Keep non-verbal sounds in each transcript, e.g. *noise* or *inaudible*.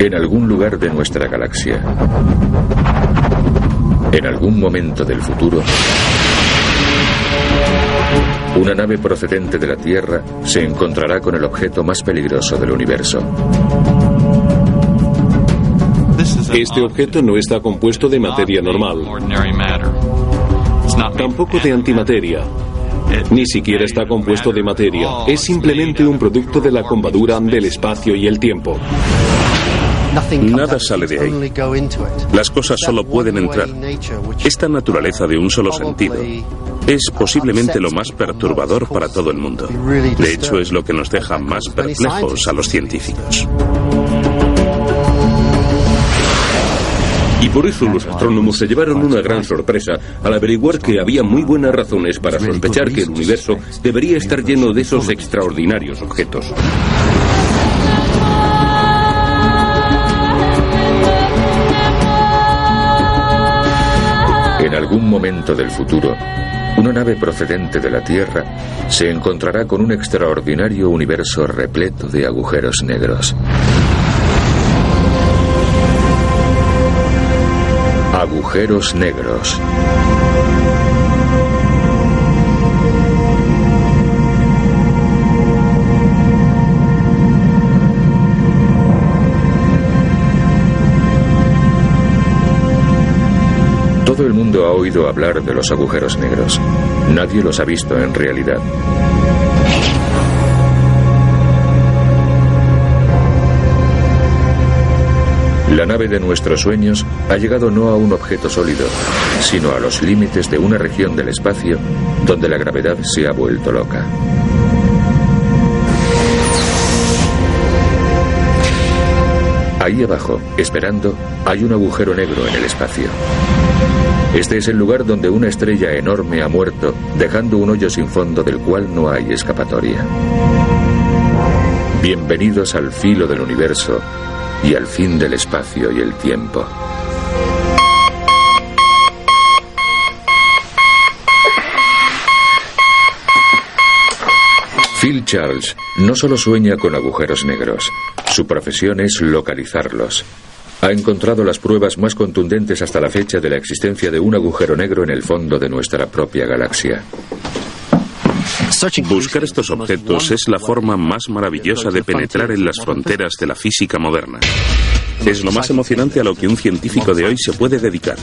en algún lugar de nuestra galaxia. En algún momento del futuro, una nave procedente de la Tierra se encontrará con el objeto más peligroso del universo. Este objeto no está compuesto de materia normal, tampoco de antimateria, ni siquiera está compuesto de materia. Es simplemente un producto de la combadura del espacio y el tiempo. Nada sale de ahí. Las cosas solo pueden entrar. Esta naturaleza de un solo sentido es posiblemente lo más perturbador para todo el mundo. De hecho, es lo que nos deja más perplejos a los científicos. Y por eso los astrónomos se llevaron una gran sorpresa al averiguar que había muy buenas razones para sospechar que el universo debería estar lleno de esos extraordinarios objetos. Algún momento del futuro, una nave procedente de la Tierra se encontrará con un extraordinario universo repleto de agujeros negros. Agujeros negros. Oído hablar de los agujeros negros. Nadie los ha visto en realidad. La nave de nuestros sueños ha llegado no a un objeto sólido, sino a los límites de una región del espacio donde la gravedad se ha vuelto loca. Ahí abajo, esperando, hay un agujero negro en el espacio. Este es el lugar donde una estrella enorme ha muerto, dejando un hoyo sin fondo del cual no hay escapatoria. Bienvenidos al filo del universo y al fin del espacio y el tiempo. Phil Charles no solo sueña con agujeros negros, su profesión es localizarlos. Ha encontrado las pruebas más contundentes hasta la fecha de la existencia de un agujero negro en el fondo de nuestra propia galaxia. Buscar estos objetos es la forma más maravillosa de penetrar en las fronteras de la física moderna. Es lo más emocionante a lo que un científico de hoy se puede dedicar.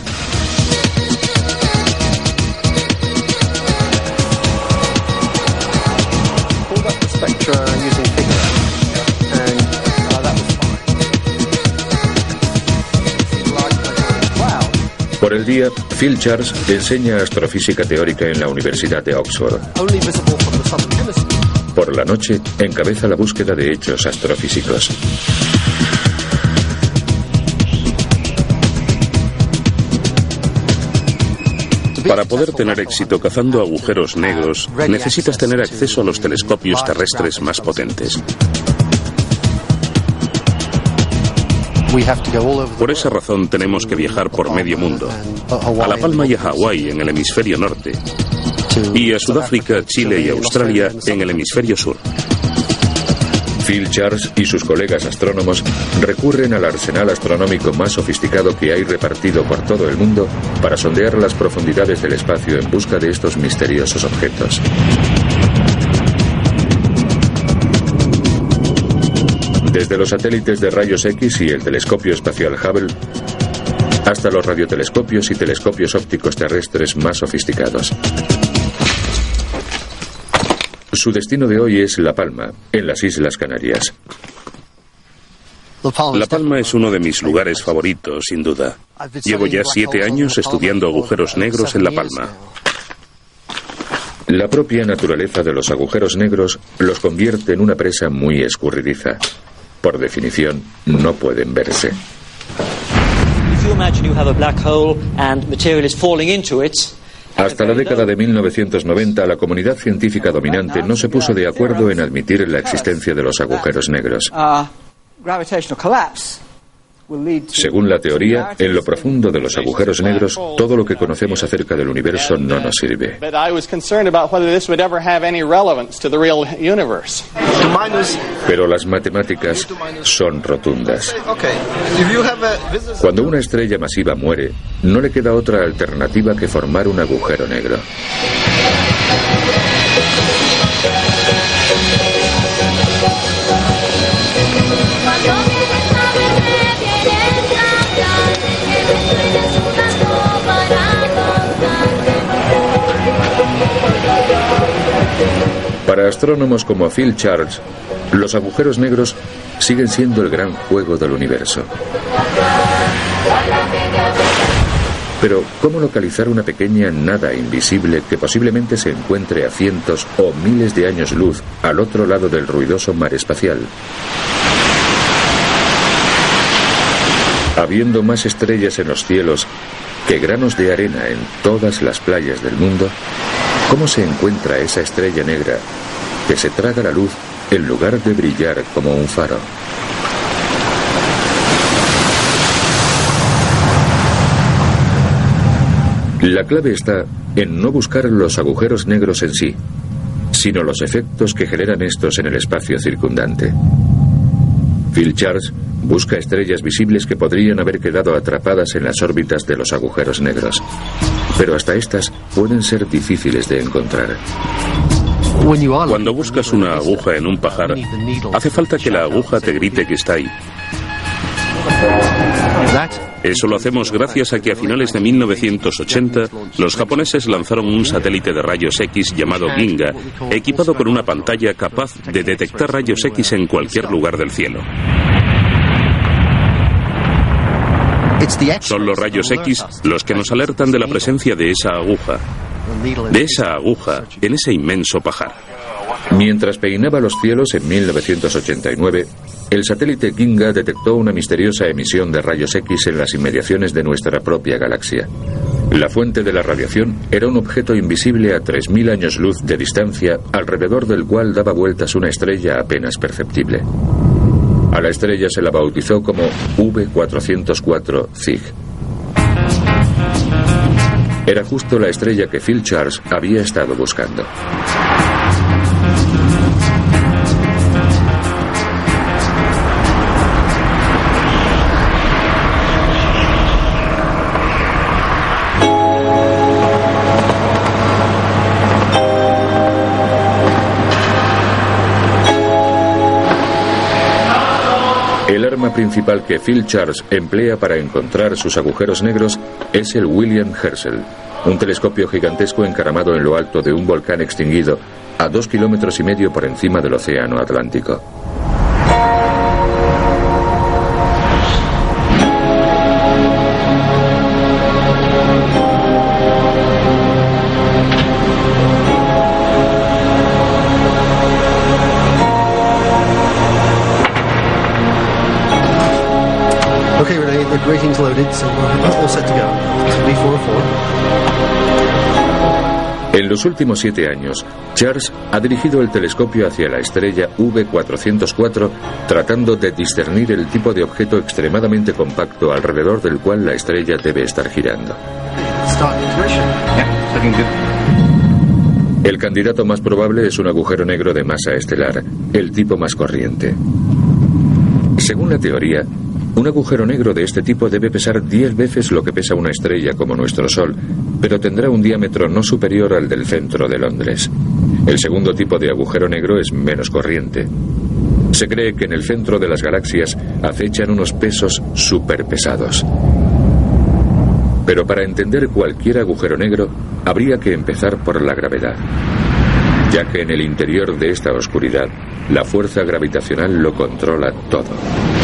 Por el día, Phil Charles enseña astrofísica teórica en la Universidad de Oxford. Por la noche, encabeza la búsqueda de hechos astrofísicos. Para poder tener éxito cazando agujeros negros, necesitas tener acceso a los telescopios terrestres más potentes. Por esa razón tenemos que viajar por medio mundo, a La Palma y a Hawái en el hemisferio norte, y a Sudáfrica, Chile y Australia en el hemisferio sur. Phil Charles y sus colegas astrónomos recurren al arsenal astronómico más sofisticado que hay repartido por todo el mundo para sondear las profundidades del espacio en busca de estos misteriosos objetos. Desde los satélites de rayos X y el telescopio espacial Hubble hasta los radiotelescopios y telescopios ópticos terrestres más sofisticados. Su destino de hoy es La Palma, en las Islas Canarias. La Palma es uno de mis lugares favoritos, sin duda. Llevo ya siete años estudiando agujeros negros en La Palma. La propia naturaleza de los agujeros negros los convierte en una presa muy escurridiza. Por definición, no pueden verse. Hasta la década de 1990, la comunidad científica dominante no se puso de acuerdo en admitir la existencia de los agujeros negros. Según la teoría, en lo profundo de los agujeros negros, todo lo que conocemos acerca del universo no nos sirve. Pero las matemáticas son rotundas. Cuando una estrella masiva muere, no le queda otra alternativa que formar un agujero negro. Para astrónomos como Phil Charles, los agujeros negros siguen siendo el gran juego del universo. Pero, ¿cómo localizar una pequeña nada invisible que posiblemente se encuentre a cientos o miles de años luz al otro lado del ruidoso mar espacial? Habiendo más estrellas en los cielos que granos de arena en todas las playas del mundo, ¿Cómo se encuentra esa estrella negra que se traga la luz en lugar de brillar como un faro? La clave está en no buscar los agujeros negros en sí, sino los efectos que generan estos en el espacio circundante. Phil Charles busca estrellas visibles que podrían haber quedado atrapadas en las órbitas de los agujeros negros pero hasta estas pueden ser difíciles de encontrar. Cuando buscas una aguja en un pajar, hace falta que la aguja te grite que está ahí. Eso lo hacemos gracias a que a finales de 1980 los japoneses lanzaron un satélite de rayos X llamado Ginga, equipado con una pantalla capaz de detectar rayos X en cualquier lugar del cielo. Son los rayos X los que nos alertan de la presencia de esa aguja, de esa aguja en ese inmenso pajar. Mientras peinaba los cielos en 1989, el satélite Ginga detectó una misteriosa emisión de rayos X en las inmediaciones de nuestra propia galaxia. La fuente de la radiación era un objeto invisible a 3.000 años luz de distancia, alrededor del cual daba vueltas una estrella apenas perceptible. A la estrella se la bautizó como V404 Zig. Era justo la estrella que Phil Charles había estado buscando. Principal que Phil Charles emplea para encontrar sus agujeros negros es el William Herschel, un telescopio gigantesco encaramado en lo alto de un volcán extinguido a dos kilómetros y medio por encima del Océano Atlántico. En los últimos siete años, Charles ha dirigido el telescopio hacia la estrella V404 tratando de discernir el tipo de objeto extremadamente compacto alrededor del cual la estrella debe estar girando. El candidato más probable es un agujero negro de masa estelar, el tipo más corriente. Según la teoría, un agujero negro de este tipo debe pesar 10 veces lo que pesa una estrella como nuestro Sol, pero tendrá un diámetro no superior al del centro de Londres. El segundo tipo de agujero negro es menos corriente. Se cree que en el centro de las galaxias acechan unos pesos superpesados. Pero para entender cualquier agujero negro, habría que empezar por la gravedad, ya que en el interior de esta oscuridad, la fuerza gravitacional lo controla todo.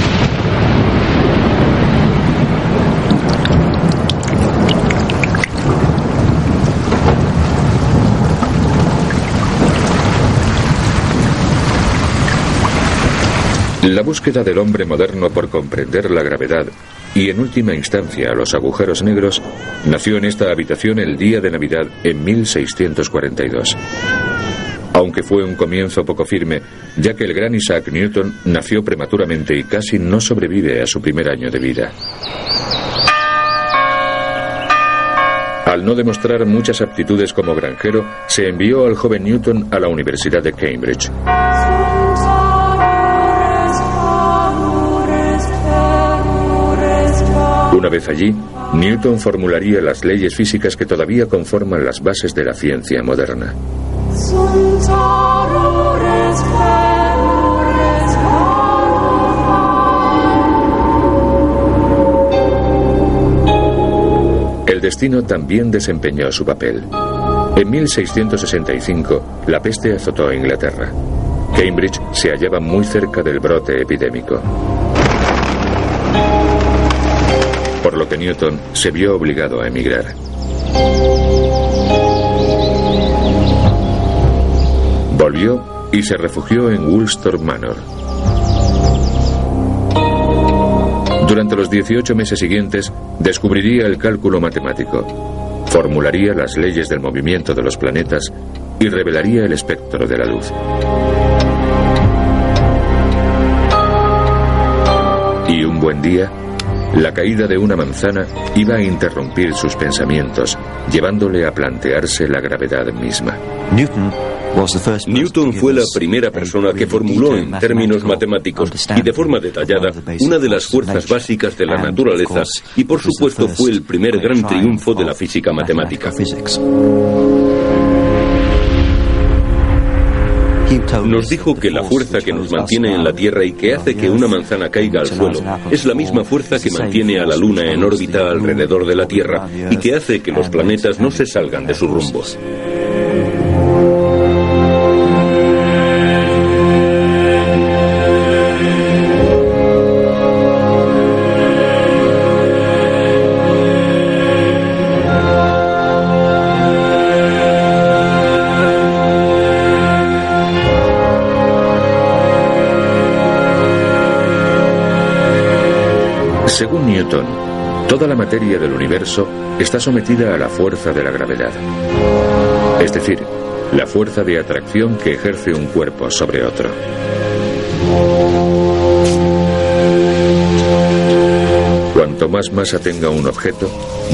La búsqueda del hombre moderno por comprender la gravedad y en última instancia los agujeros negros nació en esta habitación el día de Navidad en 1642. aunque fue un comienzo poco firme, ya que el gran Isaac Newton nació prematuramente y casi no sobrevive a su primer año de vida. Al no demostrar muchas aptitudes como granjero, se envió al joven Newton a la Universidad de Cambridge. Una vez allí, Newton formularía las leyes físicas que todavía conforman las bases de la ciencia moderna. El destino también desempeñó su papel. En 1665, la peste azotó a Inglaterra. Cambridge se hallaba muy cerca del brote epidémico. Por lo que Newton se vio obligado a emigrar. Volvió y se refugió en Woolsthorpe Manor. Durante los 18 meses siguientes, descubriría el cálculo matemático, formularía las leyes del movimiento de los planetas y revelaría el espectro de la luz. Y un buen día, la caída de una manzana iba a interrumpir sus pensamientos, llevándole a plantearse la gravedad misma. Newton fue la primera persona que formuló en términos matemáticos y de forma detallada una de las fuerzas básicas de la naturaleza y por supuesto fue el primer gran triunfo de la física matemática. Nos dijo que la fuerza que nos mantiene en la Tierra y que hace que una manzana caiga al suelo es la misma fuerza que mantiene a la Luna en órbita alrededor de la Tierra y que hace que los planetas no se salgan de sus rumbos. Newton, toda la materia del universo está sometida a la fuerza de la gravedad. Es decir, la fuerza de atracción que ejerce un cuerpo sobre otro. Cuanto más masa tenga un objeto,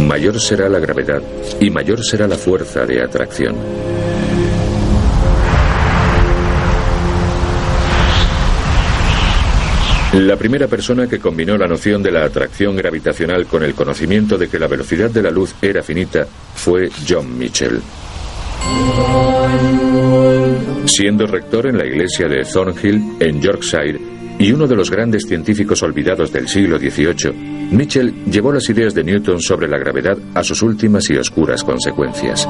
mayor será la gravedad y mayor será la fuerza de atracción. La primera persona que combinó la noción de la atracción gravitacional con el conocimiento de que la velocidad de la luz era finita fue John Mitchell. Siendo rector en la iglesia de Thornhill, en Yorkshire, y uno de los grandes científicos olvidados del siglo XVIII, Mitchell llevó las ideas de Newton sobre la gravedad a sus últimas y oscuras consecuencias.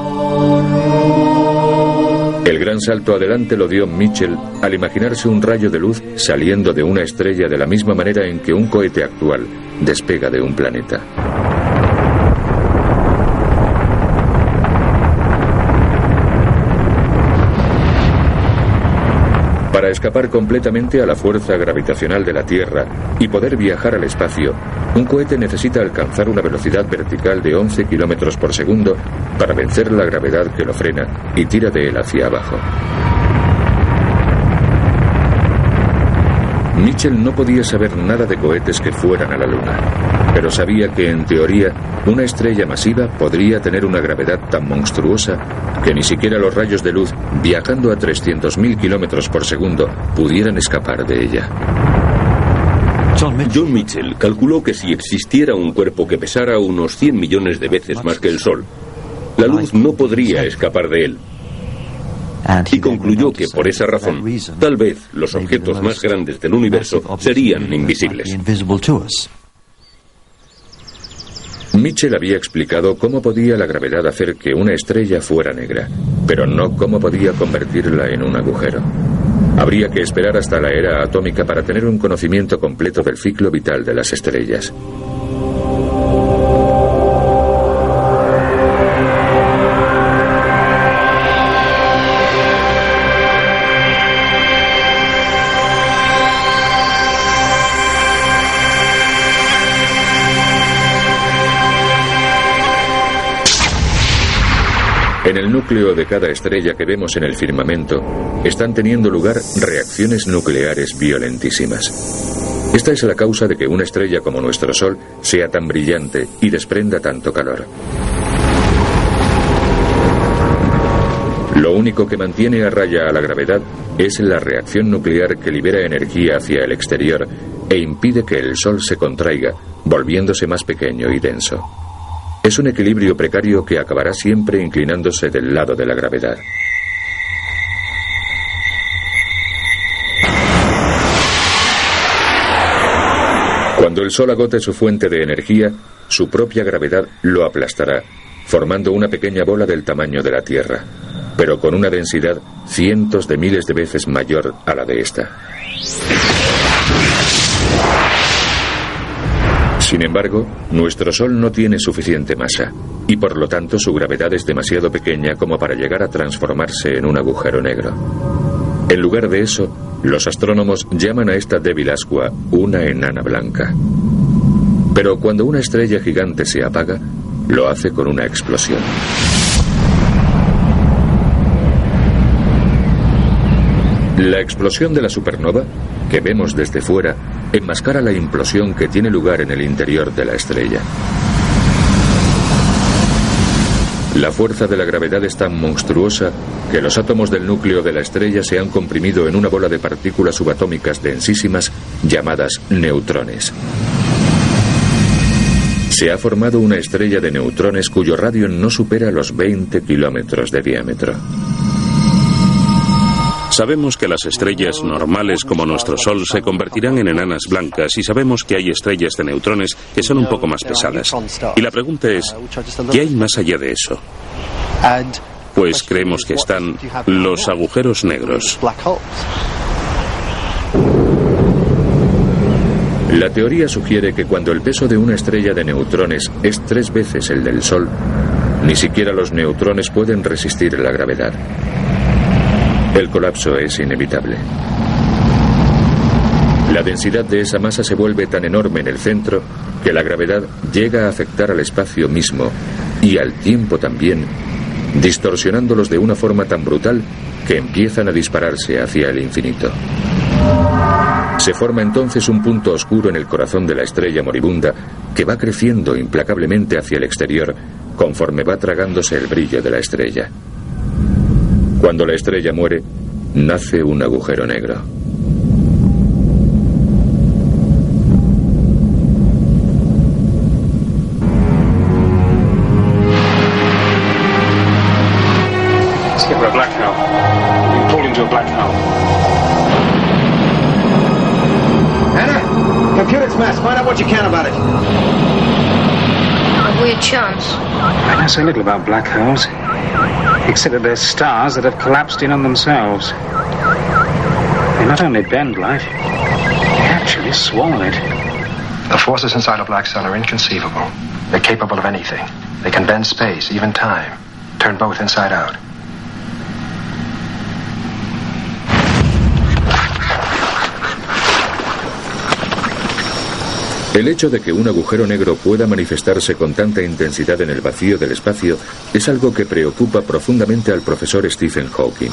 El gran salto adelante lo dio Mitchell al imaginarse un rayo de luz saliendo de una estrella de la misma manera en que un cohete actual despega de un planeta. Para escapar completamente a la fuerza gravitacional de la Tierra y poder viajar al espacio, un cohete necesita alcanzar una velocidad vertical de 11 kilómetros por segundo para vencer la gravedad que lo frena y tira de él hacia abajo. Mitchell no podía saber nada de cohetes que fueran a la Luna, pero sabía que en teoría una estrella masiva podría tener una gravedad tan monstruosa que ni siquiera los rayos de luz, viajando a 300.000 kilómetros por segundo, pudieran escapar de ella. John Mitchell calculó que si existiera un cuerpo que pesara unos 100 millones de veces más que el Sol, la luz no podría escapar de él. Y concluyó que por esa razón, tal vez los objetos más grandes del universo serían invisibles. Mitchell había explicado cómo podía la gravedad hacer que una estrella fuera negra, pero no cómo podía convertirla en un agujero. Habría que esperar hasta la era atómica para tener un conocimiento completo del ciclo vital de las estrellas. Núcleo de cada estrella que vemos en el firmamento están teniendo lugar reacciones nucleares violentísimas. Esta es la causa de que una estrella como nuestro Sol sea tan brillante y desprenda tanto calor. Lo único que mantiene a raya a la gravedad es la reacción nuclear que libera energía hacia el exterior e impide que el Sol se contraiga, volviéndose más pequeño y denso. Es un equilibrio precario que acabará siempre inclinándose del lado de la gravedad. Cuando el Sol agote su fuente de energía, su propia gravedad lo aplastará, formando una pequeña bola del tamaño de la Tierra, pero con una densidad cientos de miles de veces mayor a la de esta. Sin embargo, nuestro Sol no tiene suficiente masa, y por lo tanto su gravedad es demasiado pequeña como para llegar a transformarse en un agujero negro. En lugar de eso, los astrónomos llaman a esta débil ascua una enana blanca. Pero cuando una estrella gigante se apaga, lo hace con una explosión. La explosión de la supernova, que vemos desde fuera, enmascara la implosión que tiene lugar en el interior de la estrella. La fuerza de la gravedad es tan monstruosa que los átomos del núcleo de la estrella se han comprimido en una bola de partículas subatómicas densísimas llamadas neutrones. Se ha formado una estrella de neutrones cuyo radio no supera los 20 kilómetros de diámetro. Sabemos que las estrellas normales como nuestro Sol se convertirán en enanas blancas y sabemos que hay estrellas de neutrones que son un poco más pesadas. Y la pregunta es, ¿qué hay más allá de eso? Pues creemos que están los agujeros negros. La teoría sugiere que cuando el peso de una estrella de neutrones es tres veces el del Sol, ni siquiera los neutrones pueden resistir la gravedad. El colapso es inevitable. La densidad de esa masa se vuelve tan enorme en el centro que la gravedad llega a afectar al espacio mismo y al tiempo también, distorsionándolos de una forma tan brutal que empiezan a dispararse hacia el infinito. Se forma entonces un punto oscuro en el corazón de la estrella moribunda que va creciendo implacablemente hacia el exterior conforme va tragándose el brillo de la estrella. Cuando la estrella muere, nace un agujero negro. Skipper, a black hole. Being pulled into a black hole. Anna, computer smash. Find out what you can about it. Have we a chance? I know so little about black holes, except that they're stars that have collapsed in on themselves. They not only bend life, they actually swallow it. The forces inside a black sun are inconceivable. They're capable of anything. They can bend space, even time, turn both inside out. El hecho de que un agujero negro pueda manifestarse con tanta intensidad en el vacío del espacio es algo que preocupa profundamente al profesor Stephen Hawking.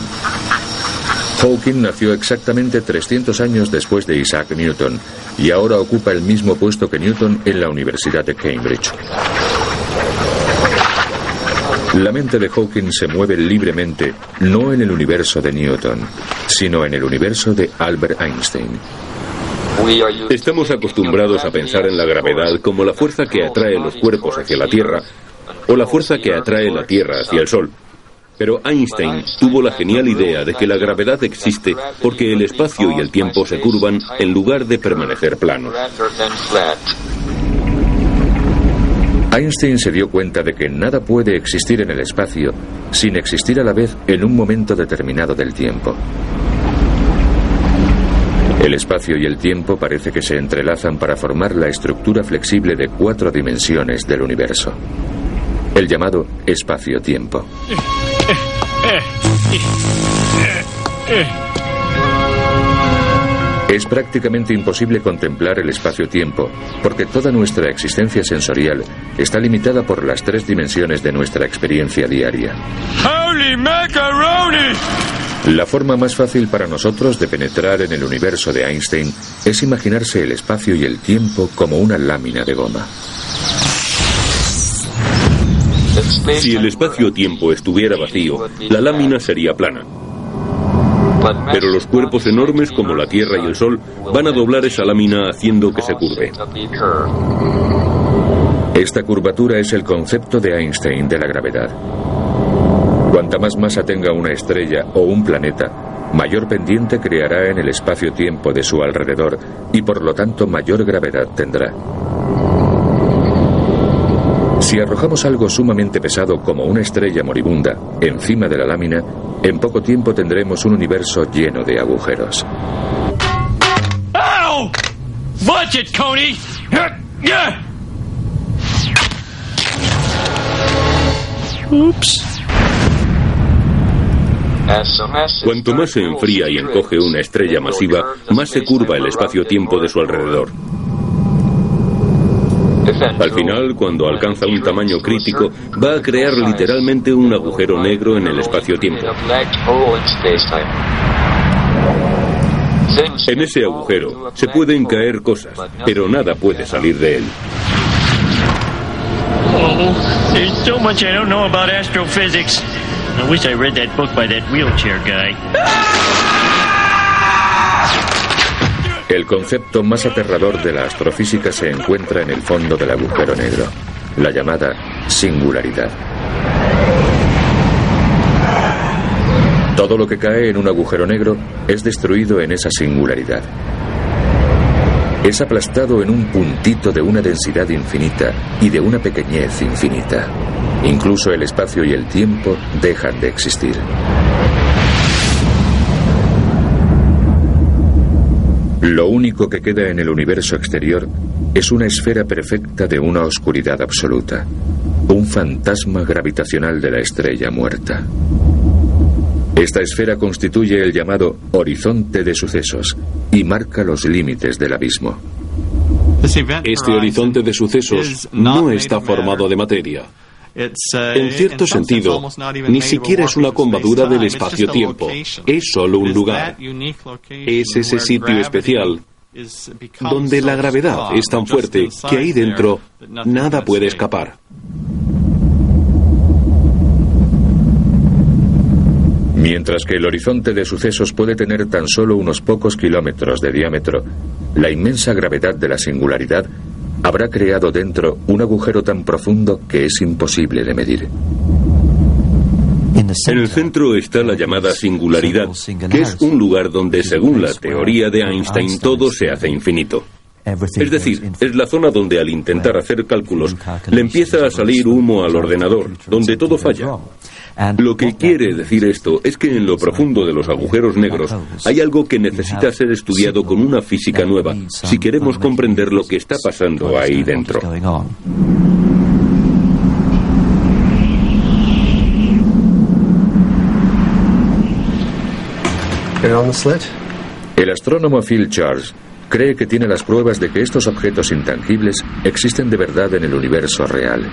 Hawking nació exactamente 300 años después de Isaac Newton y ahora ocupa el mismo puesto que Newton en la Universidad de Cambridge. La mente de Hawking se mueve libremente no en el universo de Newton, sino en el universo de Albert Einstein. Estamos acostumbrados a pensar en la gravedad como la fuerza que atrae los cuerpos hacia la Tierra o la fuerza que atrae la Tierra hacia el Sol. Pero Einstein tuvo la genial idea de que la gravedad existe porque el espacio y el tiempo se curvan en lugar de permanecer planos. Einstein se dio cuenta de que nada puede existir en el espacio sin existir a la vez en un momento determinado del tiempo. El espacio y el tiempo parece que se entrelazan para formar la estructura flexible de cuatro dimensiones del universo. El llamado espacio-tiempo. Es prácticamente imposible contemplar el espacio-tiempo, porque toda nuestra existencia sensorial está limitada por las tres dimensiones de nuestra experiencia diaria. La forma más fácil para nosotros de penetrar en el universo de Einstein es imaginarse el espacio y el tiempo como una lámina de goma. Si el espacio-tiempo estuviera vacío, la lámina sería plana. Pero los cuerpos enormes como la Tierra y el Sol van a doblar esa lámina haciendo que se curve. Esta curvatura es el concepto de Einstein de la gravedad. Cuanta más masa tenga una estrella o un planeta, mayor pendiente creará en el espacio-tiempo de su alrededor y por lo tanto mayor gravedad tendrá. Si arrojamos algo sumamente pesado como una estrella moribunda encima de la lámina, en poco tiempo tendremos un universo lleno de agujeros. Cuanto más se enfría y encoge una estrella masiva, más se curva el espacio-tiempo de su alrededor. Al final, cuando alcanza un tamaño crítico, va a crear literalmente un agujero negro en el espacio-tiempo. En ese agujero se pueden caer cosas, pero nada puede salir de él. I wish I read that book by that wheelchair guy. El concepto más aterrador de la astrofísica se encuentra en el fondo del agujero negro, la llamada singularidad. Todo lo que cae en un agujero negro es destruido en esa singularidad. Es aplastado en un puntito de una densidad infinita y de una pequeñez infinita. Incluso el espacio y el tiempo dejan de existir. Lo único que queda en el universo exterior es una esfera perfecta de una oscuridad absoluta, un fantasma gravitacional de la estrella muerta. Esta esfera constituye el llamado horizonte de sucesos y marca los límites del abismo. Este horizonte de sucesos no está formado de materia. En cierto sentido, ni siquiera es una combadura del espacio-tiempo, es solo un lugar. Es ese sitio especial donde la gravedad es tan fuerte que ahí dentro nada puede escapar. Mientras que el horizonte de sucesos puede tener tan solo unos pocos kilómetros de diámetro, la inmensa gravedad de la singularidad habrá creado dentro un agujero tan profundo que es imposible de medir. En el centro está la llamada singularidad, que es un lugar donde, según la teoría de Einstein, todo se hace infinito. Es decir, es la zona donde al intentar hacer cálculos le empieza a salir humo al ordenador, donde todo falla. Lo que quiere decir esto es que en lo profundo de los agujeros negros hay algo que necesita ser estudiado con una física nueva si queremos comprender lo que está pasando ahí dentro. El astrónomo Phil Charles cree que tiene las pruebas de que estos objetos intangibles existen de verdad en el universo real.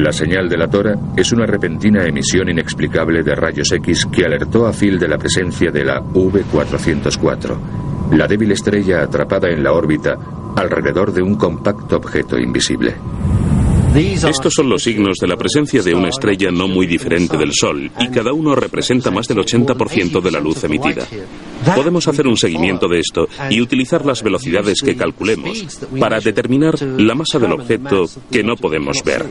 La señal de la Tora es una repentina emisión inexplicable de rayos X que alertó a Phil de la presencia de la V404, la débil estrella atrapada en la órbita alrededor de un compacto objeto invisible. Estos son los signos de la presencia de una estrella no muy diferente del Sol y cada uno representa más del 80% de la luz emitida. Podemos hacer un seguimiento de esto y utilizar las velocidades que calculemos para determinar la masa del objeto que no podemos ver.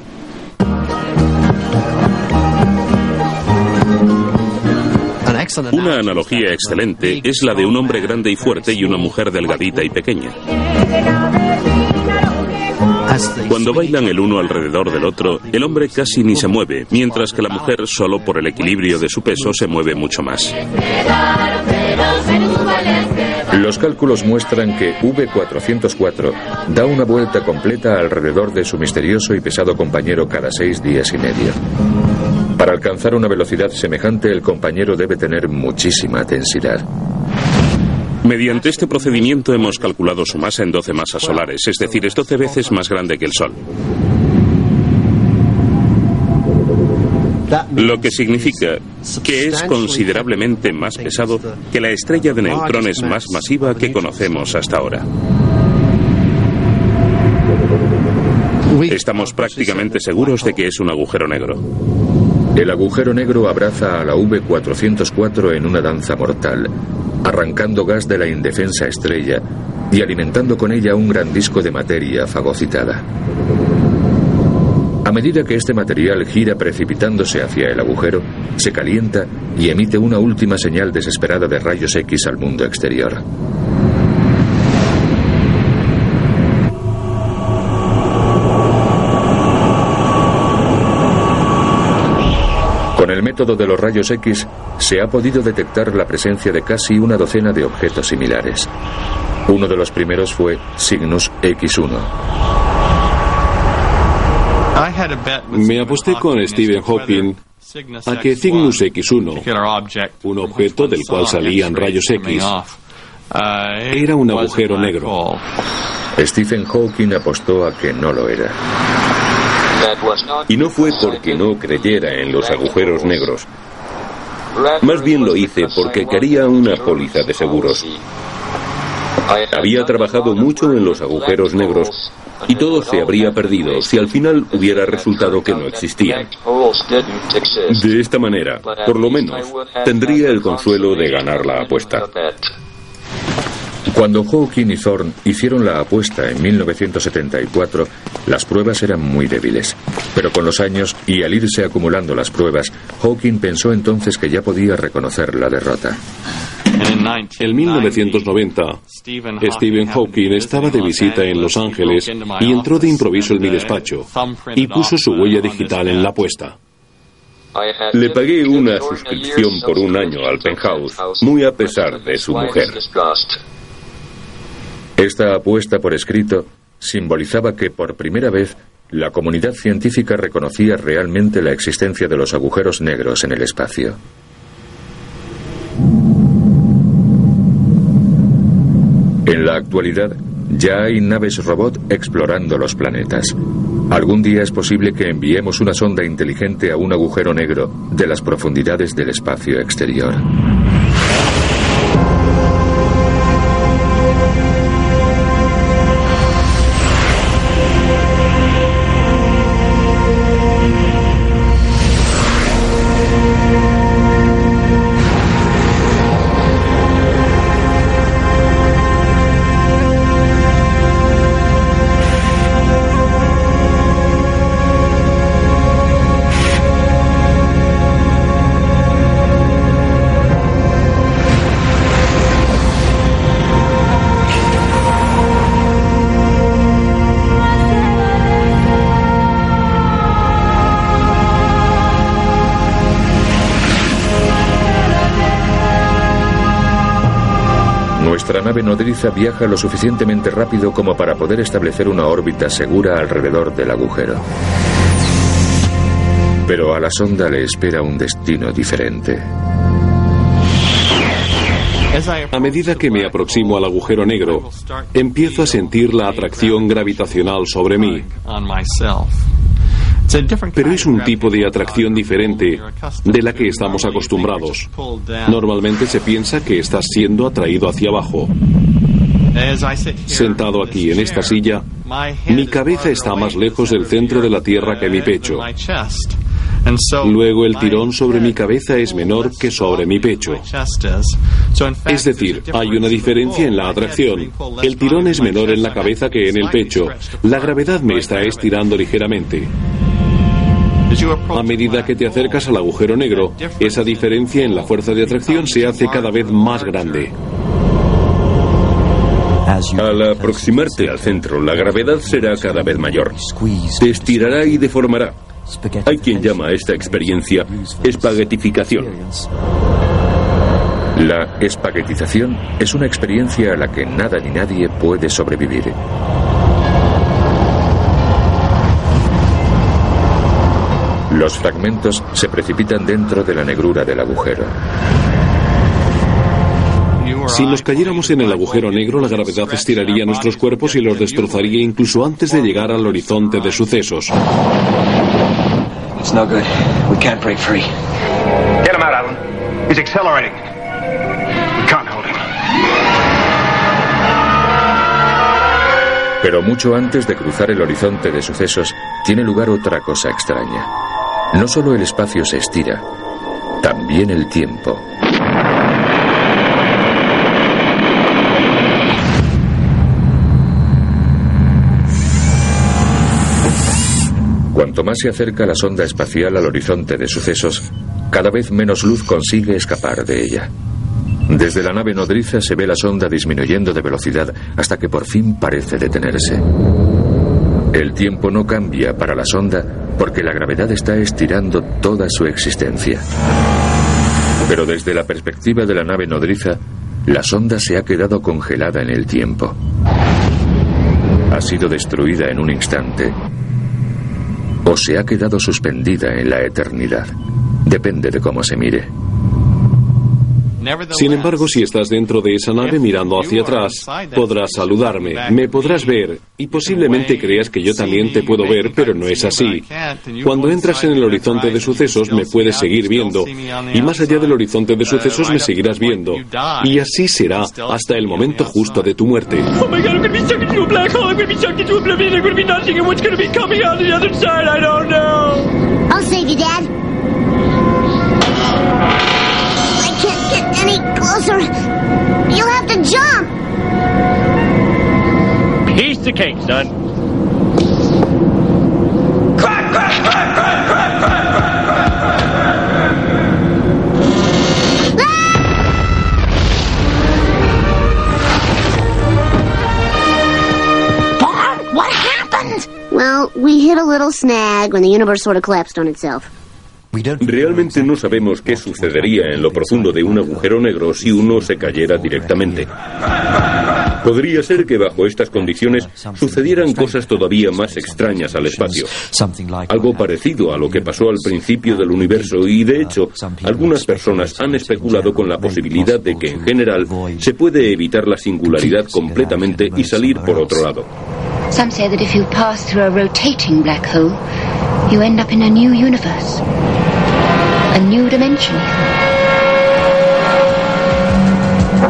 Una analogía excelente es la de un hombre grande y fuerte y una mujer delgadita y pequeña. Cuando bailan el uno alrededor del otro, el hombre casi ni se mueve, mientras que la mujer, solo por el equilibrio de su peso, se mueve mucho más. Los cálculos muestran que V404 da una vuelta completa alrededor de su misterioso y pesado compañero cada seis días y medio. Para alcanzar una velocidad semejante, el compañero debe tener muchísima densidad. Mediante este procedimiento hemos calculado su masa en 12 masas solares, es decir, es 12 veces más grande que el Sol. Lo que significa que es considerablemente más pesado que la estrella de neutrones más masiva que conocemos hasta ahora. Estamos prácticamente seguros de que es un agujero negro. El agujero negro abraza a la V404 en una danza mortal, arrancando gas de la indefensa estrella y alimentando con ella un gran disco de materia fagocitada. A medida que este material gira precipitándose hacia el agujero, se calienta y emite una última señal desesperada de rayos X al mundo exterior. Con el método de los rayos X se ha podido detectar la presencia de casi una docena de objetos similares. Uno de los primeros fue Cygnus X1. Me aposté con Stephen Hawking a que Cygnus X1, un objeto del cual salían rayos X, era un agujero negro. Stephen Hawking apostó a que no lo era. Y no fue porque no creyera en los agujeros negros. Más bien lo hice porque quería una póliza de seguros. Había trabajado mucho en los agujeros negros y todo se habría perdido si al final hubiera resultado que no existían. De esta manera, por lo menos, tendría el consuelo de ganar la apuesta. Cuando Hawking y Thorne hicieron la apuesta en 1974, las pruebas eran muy débiles. Pero con los años y al irse acumulando las pruebas, Hawking pensó entonces que ya podía reconocer la derrota. En 1990, Stephen Hawking estaba de visita en Los Ángeles y entró de improviso en mi despacho y puso su huella digital en la apuesta. Le pagué una suscripción por un año al penthouse, muy a pesar de su mujer. Esta apuesta por escrito simbolizaba que por primera vez la comunidad científica reconocía realmente la existencia de los agujeros negros en el espacio. En la actualidad, ya hay naves robot explorando los planetas. Algún día es posible que enviemos una sonda inteligente a un agujero negro de las profundidades del espacio exterior. Nave nodriza viaja lo suficientemente rápido como para poder establecer una órbita segura alrededor del agujero. Pero a la sonda le espera un destino diferente. A medida que me aproximo al agujero negro, empiezo a sentir la atracción gravitacional sobre mí. Pero es un tipo de atracción diferente de la que estamos acostumbrados. Normalmente se piensa que estás siendo atraído hacia abajo. Sentado aquí en esta silla, mi cabeza está más lejos del centro de la Tierra que mi pecho. Luego el tirón sobre mi cabeza es menor que sobre mi pecho. Es decir, hay una diferencia en la atracción. El tirón es menor en la cabeza que en el pecho. La gravedad me está estirando ligeramente. A medida que te acercas al agujero negro, esa diferencia en la fuerza de atracción se hace cada vez más grande. Al aproximarte al centro, la gravedad será cada vez mayor. Te estirará y deformará. Hay quien llama a esta experiencia espaguetificación. La espaguetización es una experiencia a la que nada ni nadie puede sobrevivir. Los fragmentos se precipitan dentro de la negrura del agujero. Si nos cayéramos en el agujero negro, la gravedad estiraría nuestros cuerpos y los destrozaría incluso antes de llegar al horizonte de sucesos. It's no good. We can't break free. Get him out, Alan. He's accelerating. We can't hold him. Pero mucho antes de cruzar el horizonte de sucesos, tiene lugar otra cosa extraña. No solo el espacio se estira, también el tiempo. Cuanto más se acerca la sonda espacial al horizonte de sucesos, cada vez menos luz consigue escapar de ella. Desde la nave nodriza se ve la sonda disminuyendo de velocidad hasta que por fin parece detenerse. El tiempo no cambia para la sonda porque la gravedad está estirando toda su existencia. Pero desde la perspectiva de la nave nodriza, la sonda se ha quedado congelada en el tiempo. Ha sido destruida en un instante o se ha quedado suspendida en la eternidad. Depende de cómo se mire. Sin embargo, si estás dentro de esa nave mirando hacia atrás, podrás saludarme, me podrás ver y posiblemente creas que yo también te puedo ver, pero no es así. Cuando entras en el horizonte de sucesos me puedes seguir viendo y más allá del horizonte de sucesos me seguirás viendo y así será hasta el momento justo de tu muerte. I'll save you, Dad. Closer. You'll have to jump. Piece of cake, son. Mom, what happened? Well, we hit a little snag when the universe sort of collapsed on itself. Realmente no sabemos qué sucedería en lo profundo de un agujero negro si uno se cayera directamente. Podría ser que bajo estas condiciones sucedieran cosas todavía más extrañas al espacio. Algo parecido a lo que pasó al principio del universo y de hecho algunas personas han especulado con la posibilidad de que en general se puede evitar la singularidad completamente y salir por otro lado. Some say that if you pass through a rotating black hole, you end up in a new universe. A new dimension.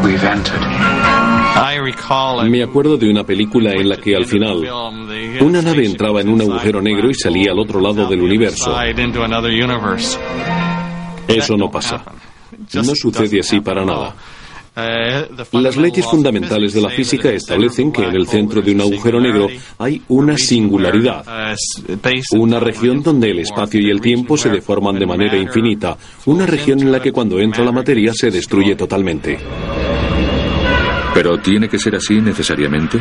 We've entered. Me acuerdo de una película en la que al final una nave entraba en un agujero negro y salía al otro lado del universo. Eso no pasa. No sucede así para nada. Las leyes fundamentales de la física establecen que en el centro de un agujero negro hay una singularidad, una región donde el espacio y el tiempo se deforman de manera infinita, una región en la que cuando entra la materia se destruye totalmente. ¿Pero tiene que ser así necesariamente?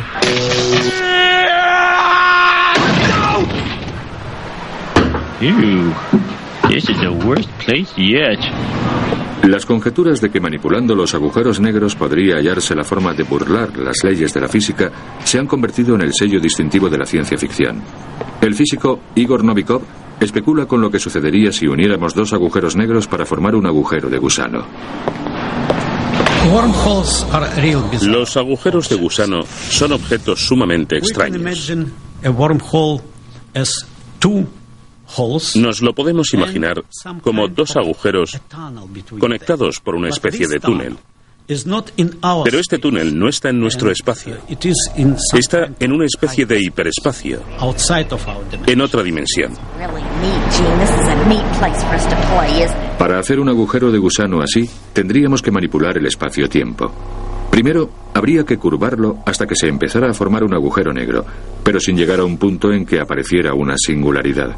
Ew. This is the worst place yet. Las conjeturas de que manipulando los agujeros negros podría hallarse la forma de burlar las leyes de la física se han convertido en el sello distintivo de la ciencia ficción. El físico Igor Novikov especula con lo que sucedería si uniéramos dos agujeros negros para formar un agujero de gusano. Los agujeros de gusano son objetos sumamente extraños. Nos lo podemos imaginar como dos agujeros conectados por una especie de túnel. Pero este túnel no está en nuestro espacio. Está en una especie de hiperespacio, en otra dimensión. Para hacer un agujero de gusano así, tendríamos que manipular el espacio-tiempo. Primero, habría que curvarlo hasta que se empezara a formar un agujero negro, pero sin llegar a un punto en que apareciera una singularidad.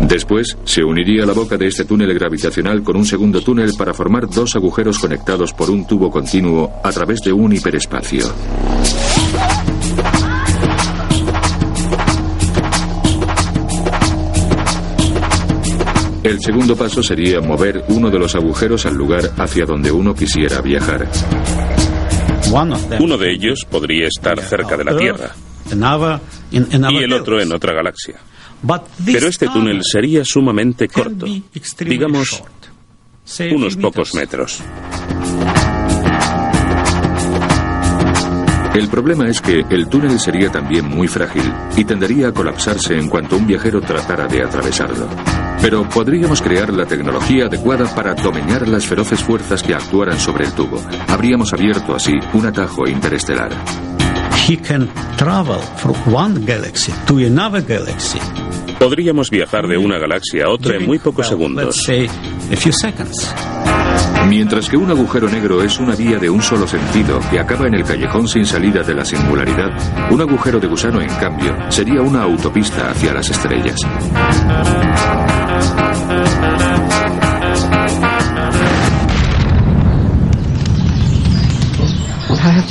Después, se uniría la boca de este túnel gravitacional con un segundo túnel para formar dos agujeros conectados por un tubo continuo a través de un hiperespacio. El segundo paso sería mover uno de los agujeros al lugar hacia donde uno quisiera viajar. Uno de ellos podría estar cerca de la Tierra y el otro en otra galaxia. Pero este túnel sería sumamente corto, digamos unos pocos metros. El problema es que el túnel sería también muy frágil y tendería a colapsarse en cuanto un viajero tratara de atravesarlo. Pero podríamos crear la tecnología adecuada para domeñar las feroces fuerzas que actuaran sobre el tubo. Habríamos abierto así un atajo interestelar. Podríamos viajar de una galaxia a otra en muy pocos segundos. Mientras que un agujero negro es una vía de un solo sentido que acaba en el callejón sin salida de la singularidad, un agujero de gusano, en cambio, sería una autopista hacia las estrellas.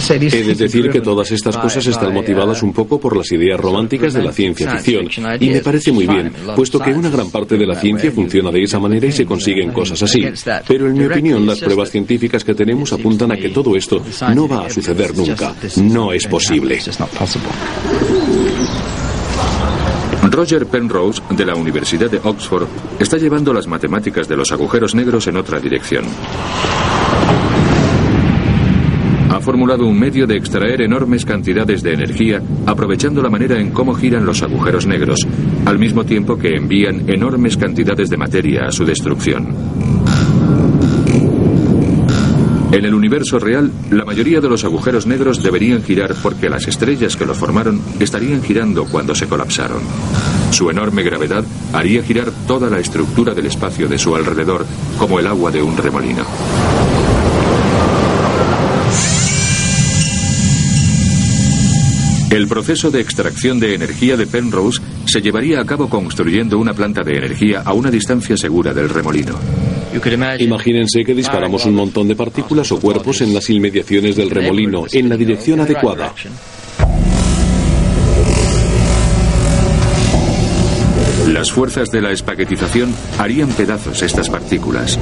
He de decir que todas estas cosas están motivadas un poco por las ideas románticas de la ciencia ficción, y me parece muy bien, puesto que una gran parte de la ciencia funciona de esa manera y se consiguen cosas así. Pero en mi opinión, las pruebas científicas que tenemos apuntan a que todo esto no va a suceder nunca. No es posible. Roger Penrose, de la Universidad de Oxford, está llevando las matemáticas de los agujeros negros en otra dirección ha formulado un medio de extraer enormes cantidades de energía aprovechando la manera en cómo giran los agujeros negros, al mismo tiempo que envían enormes cantidades de materia a su destrucción. En el universo real, la mayoría de los agujeros negros deberían girar porque las estrellas que los formaron estarían girando cuando se colapsaron. Su enorme gravedad haría girar toda la estructura del espacio de su alrededor como el agua de un remolino. El proceso de extracción de energía de Penrose se llevaría a cabo construyendo una planta de energía a una distancia segura del remolino. Imagínense que disparamos un montón de partículas o cuerpos en las inmediaciones del remolino en la dirección adecuada. Las fuerzas de la espaguetización harían pedazos estas partículas.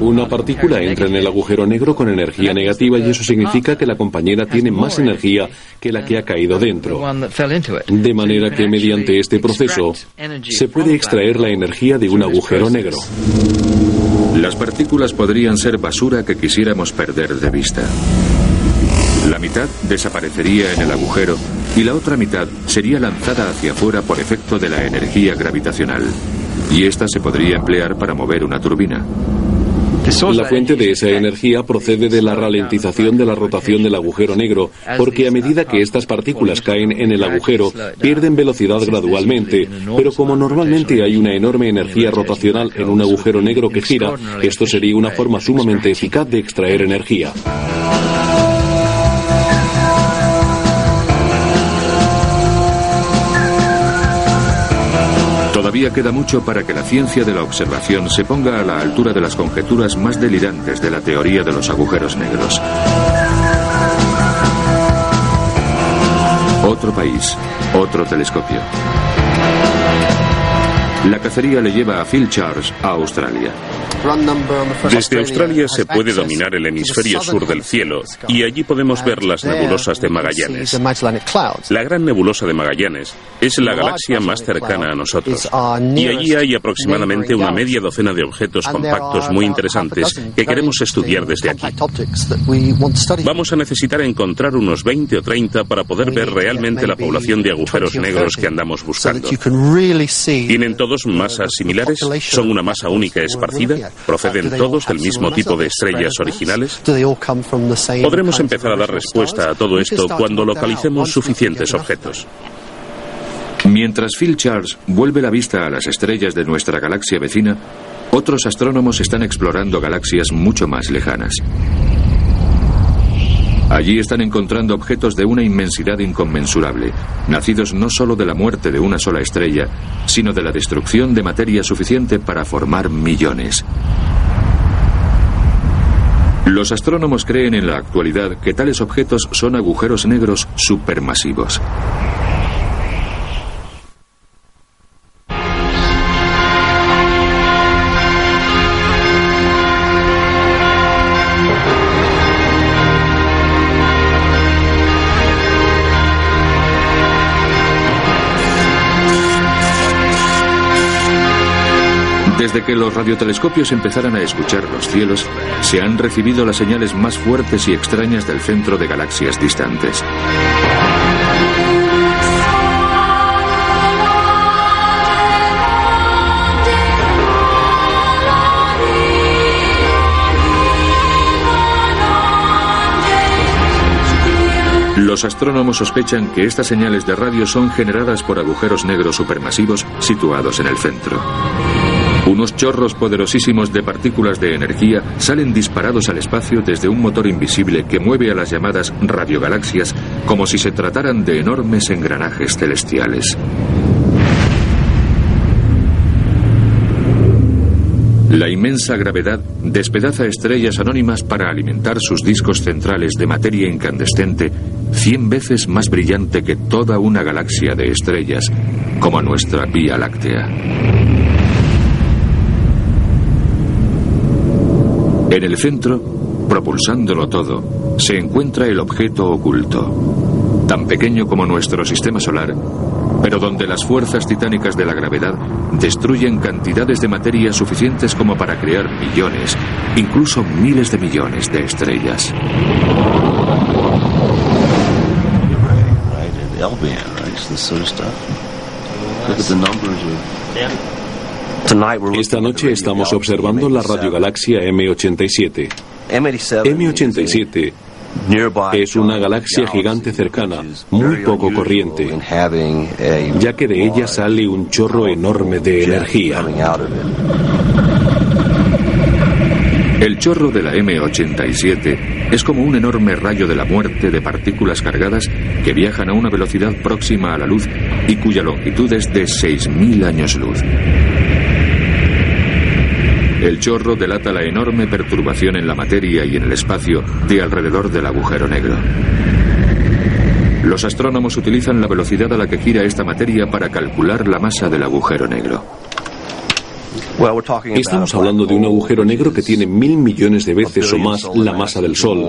Una partícula entra en el agujero negro con energía negativa y eso significa que la compañera tiene más energía que la que ha caído dentro. De manera que mediante este proceso se puede extraer la energía de un agujero negro. Las partículas podrían ser basura que quisiéramos perder de vista. La mitad desaparecería en el agujero y la otra mitad sería lanzada hacia afuera por efecto de la energía gravitacional. Y esta se podría emplear para mover una turbina. La fuente de esa energía procede de la ralentización de la rotación del agujero negro, porque a medida que estas partículas caen en el agujero, pierden velocidad gradualmente, pero como normalmente hay una enorme energía rotacional en un agujero negro que gira, esto sería una forma sumamente eficaz de extraer energía. Todavía queda mucho para que la ciencia de la observación se ponga a la altura de las conjeturas más delirantes de la teoría de los agujeros negros. Otro país, otro telescopio. La cacería le lleva a Phil Charles a Australia. Desde Australia se puede dominar el hemisferio sur del cielo y allí podemos ver las nebulosas de Magallanes. La gran nebulosa de Magallanes es la galaxia más cercana a nosotros y allí hay aproximadamente una media docena de objetos compactos muy interesantes que queremos estudiar desde aquí. Vamos a necesitar encontrar unos 20 o 30 para poder ver realmente la población de agujeros negros que andamos buscando. Tienen todos masas similares? ¿Son una masa única esparcida? ¿Proceden todos del mismo tipo de estrellas originales? Podremos empezar a dar respuesta a todo esto cuando localicemos suficientes objetos. Mientras Phil Charles vuelve la vista a las estrellas de nuestra galaxia vecina, otros astrónomos están explorando galaxias mucho más lejanas. Allí están encontrando objetos de una inmensidad inconmensurable, nacidos no solo de la muerte de una sola estrella, sino de la destrucción de materia suficiente para formar millones. Los astrónomos creen en la actualidad que tales objetos son agujeros negros supermasivos. Desde que los radiotelescopios empezaran a escuchar los cielos, se han recibido las señales más fuertes y extrañas del centro de galaxias distantes. Los astrónomos sospechan que estas señales de radio son generadas por agujeros negros supermasivos situados en el centro. Unos chorros poderosísimos de partículas de energía salen disparados al espacio desde un motor invisible que mueve a las llamadas radiogalaxias como si se trataran de enormes engranajes celestiales. La inmensa gravedad despedaza estrellas anónimas para alimentar sus discos centrales de materia incandescente cien veces más brillante que toda una galaxia de estrellas, como nuestra Vía Láctea. En el centro, propulsándolo todo, se encuentra el objeto oculto, tan pequeño como nuestro sistema solar, pero donde las fuerzas titánicas de la gravedad destruyen cantidades de materia suficientes como para crear millones, incluso miles de millones de estrellas. Esta noche estamos observando la radiogalaxia M87. M87 es una galaxia gigante cercana, muy poco corriente, ya que de ella sale un chorro enorme de energía. El chorro de la M87 es como un enorme rayo de la muerte de partículas cargadas que viajan a una velocidad próxima a la luz y cuya longitud es de 6.000 años luz. El chorro delata la enorme perturbación en la materia y en el espacio de alrededor del agujero negro. Los astrónomos utilizan la velocidad a la que gira esta materia para calcular la masa del agujero negro. Estamos hablando de un agujero negro que tiene mil millones de veces o más la masa del Sol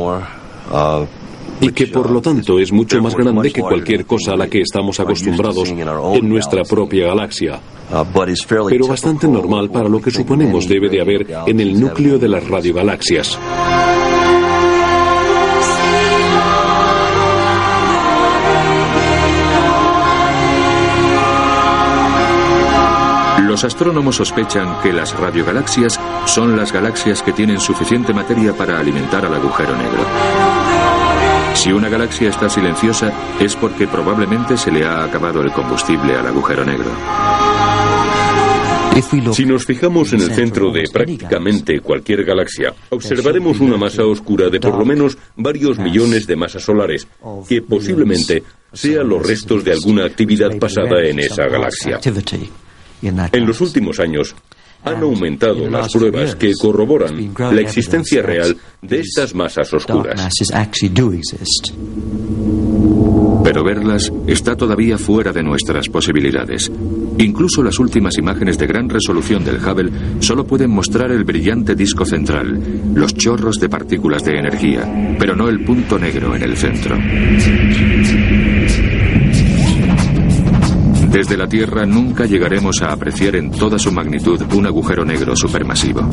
y que por lo tanto es mucho más grande que cualquier cosa a la que estamos acostumbrados en nuestra propia galaxia, pero bastante normal para lo que suponemos debe de haber en el núcleo de las radiogalaxias. Los astrónomos sospechan que las radiogalaxias son las galaxias que tienen suficiente materia para alimentar al agujero negro. Si una galaxia está silenciosa es porque probablemente se le ha acabado el combustible al agujero negro. Si nos fijamos en el centro de prácticamente cualquier galaxia, observaremos una masa oscura de por lo menos varios millones de masas solares, que posiblemente sean los restos de alguna actividad pasada en esa galaxia. En los últimos años, han aumentado las pruebas que corroboran la existencia real de estas masas oscuras. Pero verlas está todavía fuera de nuestras posibilidades. Incluso las últimas imágenes de gran resolución del Hubble solo pueden mostrar el brillante disco central, los chorros de partículas de energía, pero no el punto negro en el centro. Desde la Tierra nunca llegaremos a apreciar en toda su magnitud un agujero negro supermasivo.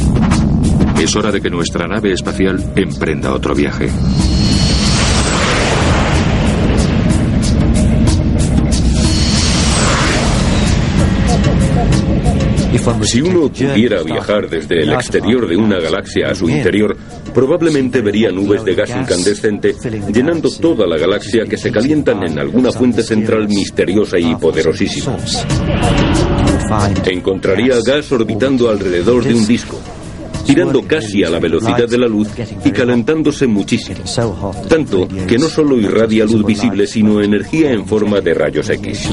Es hora de que nuestra nave espacial emprenda otro viaje. Si uno pudiera viajar desde el exterior de una galaxia a su interior, probablemente vería nubes de gas incandescente llenando toda la galaxia que se calientan en alguna fuente central misteriosa y poderosísima. Encontraría gas orbitando alrededor de un disco, girando casi a la velocidad de la luz y calentándose muchísimo. Tanto que no solo irradia luz visible, sino energía en forma de rayos X.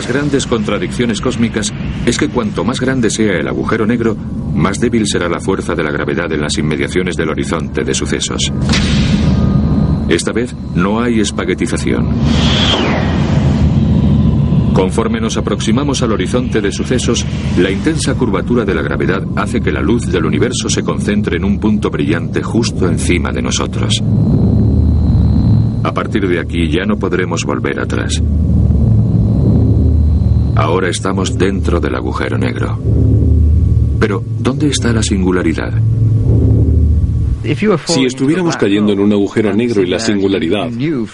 las grandes contradicciones cósmicas es que cuanto más grande sea el agujero negro, más débil será la fuerza de la gravedad en las inmediaciones del horizonte de sucesos. Esta vez no hay espaguetización. Conforme nos aproximamos al horizonte de sucesos, la intensa curvatura de la gravedad hace que la luz del universo se concentre en un punto brillante justo encima de nosotros. A partir de aquí ya no podremos volver atrás. Ahora estamos dentro del agujero negro. Pero, ¿dónde está la singularidad? Si estuviéramos cayendo en un agujero negro y la singularidad,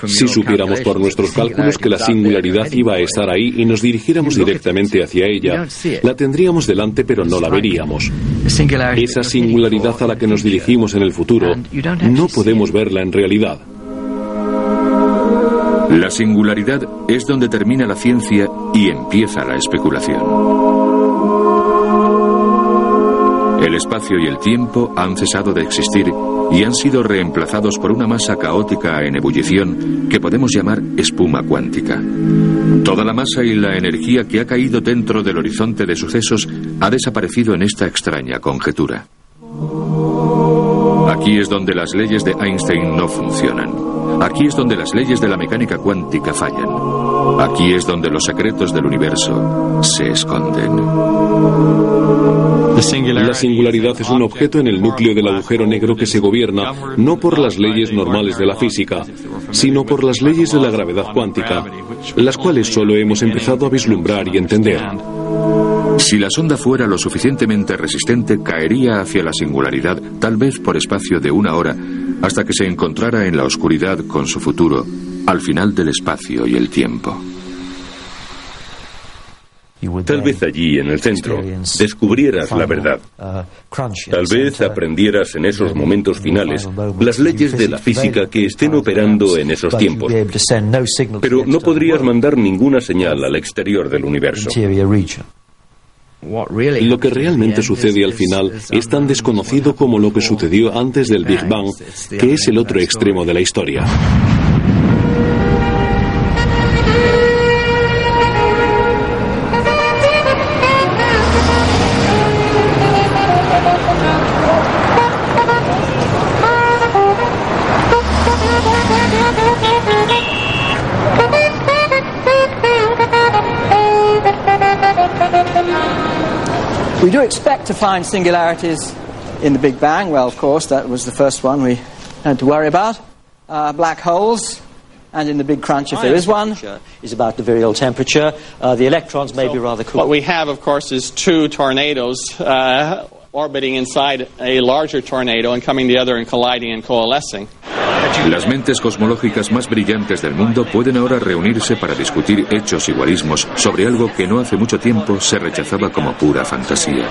si supiéramos por nuestros cálculos que la singularidad iba a estar ahí y nos dirigiéramos directamente hacia ella, la tendríamos delante pero no la veríamos. Esa singularidad a la que nos dirigimos en el futuro, no podemos verla en realidad. La singularidad es donde termina la ciencia y empieza la especulación. El espacio y el tiempo han cesado de existir y han sido reemplazados por una masa caótica en ebullición que podemos llamar espuma cuántica. Toda la masa y la energía que ha caído dentro del horizonte de sucesos ha desaparecido en esta extraña conjetura. Aquí es donde las leyes de Einstein no funcionan. Aquí es donde las leyes de la mecánica cuántica fallan. Aquí es donde los secretos del universo se esconden. La singularidad es un objeto en el núcleo del agujero negro que se gobierna no por las leyes normales de la física, sino por las leyes de la gravedad cuántica, las cuales solo hemos empezado a vislumbrar y entender. Si la sonda fuera lo suficientemente resistente, caería hacia la singularidad, tal vez por espacio de una hora, hasta que se encontrara en la oscuridad con su futuro, al final del espacio y el tiempo. Tal vez allí, en el centro, descubrieras la verdad. Tal vez aprendieras en esos momentos finales las leyes de la física que estén operando en esos tiempos. Pero no podrías mandar ninguna señal al exterior del universo. Lo que realmente sucede al final es tan desconocido como lo que sucedió antes del Big Bang, que es el otro extremo de la historia. *laughs* We do expect to find singularities in the Big Bang. Well, of course, that was the first one we had to worry about. Uh, black holes, and in the Big Crunch, if there is one, is about the very virial temperature. Uh, the electrons may so be rather cool. What we have, of course, is two tornadoes uh, orbiting inside a larger tornado and coming together and colliding and coalescing. Las mentes cosmológicas más brillantes del mundo pueden ahora reunirse para discutir hechos igualismos sobre algo que no hace mucho tiempo se rechazaba como pura fantasía.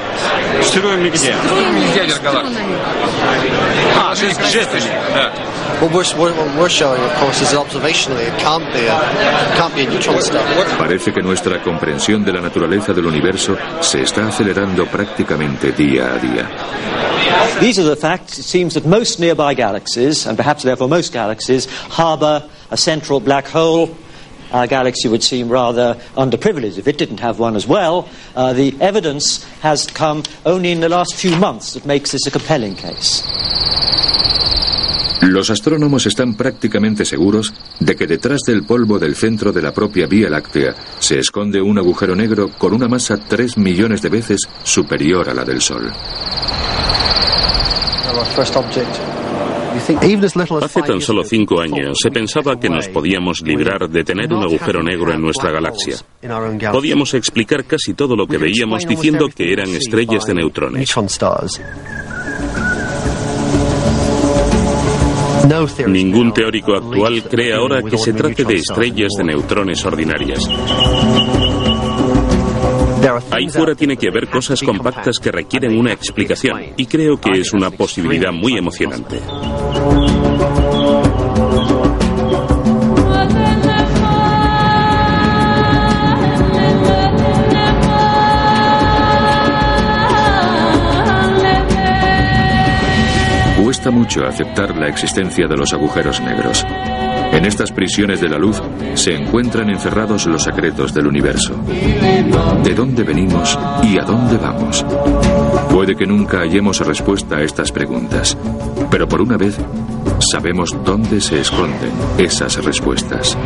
Parece que nuestra comprensión de la naturaleza del universo se está acelerando prácticamente día a día. These are the facts. It seems that most nearby galaxies, and perhaps therefore most galaxies, harbour a central black hole. Our galaxy would seem rather underprivileged if it didn't have one as well. Uh, the evidence has come only in the last few months that makes this a compelling case. Los astrónomos están prácticamente seguros de que detrás del polvo del centro de la propia Vía Láctea se esconde un agujero negro con una masa tres millones de veces superior a la del Sol. Hace tan solo cinco años se pensaba que nos podíamos librar de tener un agujero negro en nuestra galaxia. Podíamos explicar casi todo lo que veíamos diciendo que eran estrellas de neutrones. Ningún teórico actual cree ahora que se trate de estrellas de neutrones ordinarias. Ahí fuera tiene que haber cosas compactas que requieren una explicación y creo que es una posibilidad muy emocionante. cuesta mucho aceptar la existencia de los agujeros negros. En estas prisiones de la luz se encuentran encerrados los secretos del universo. ¿De dónde venimos y a dónde vamos? Puede que nunca hallemos respuesta a estas preguntas, pero por una vez sabemos dónde se esconden esas respuestas.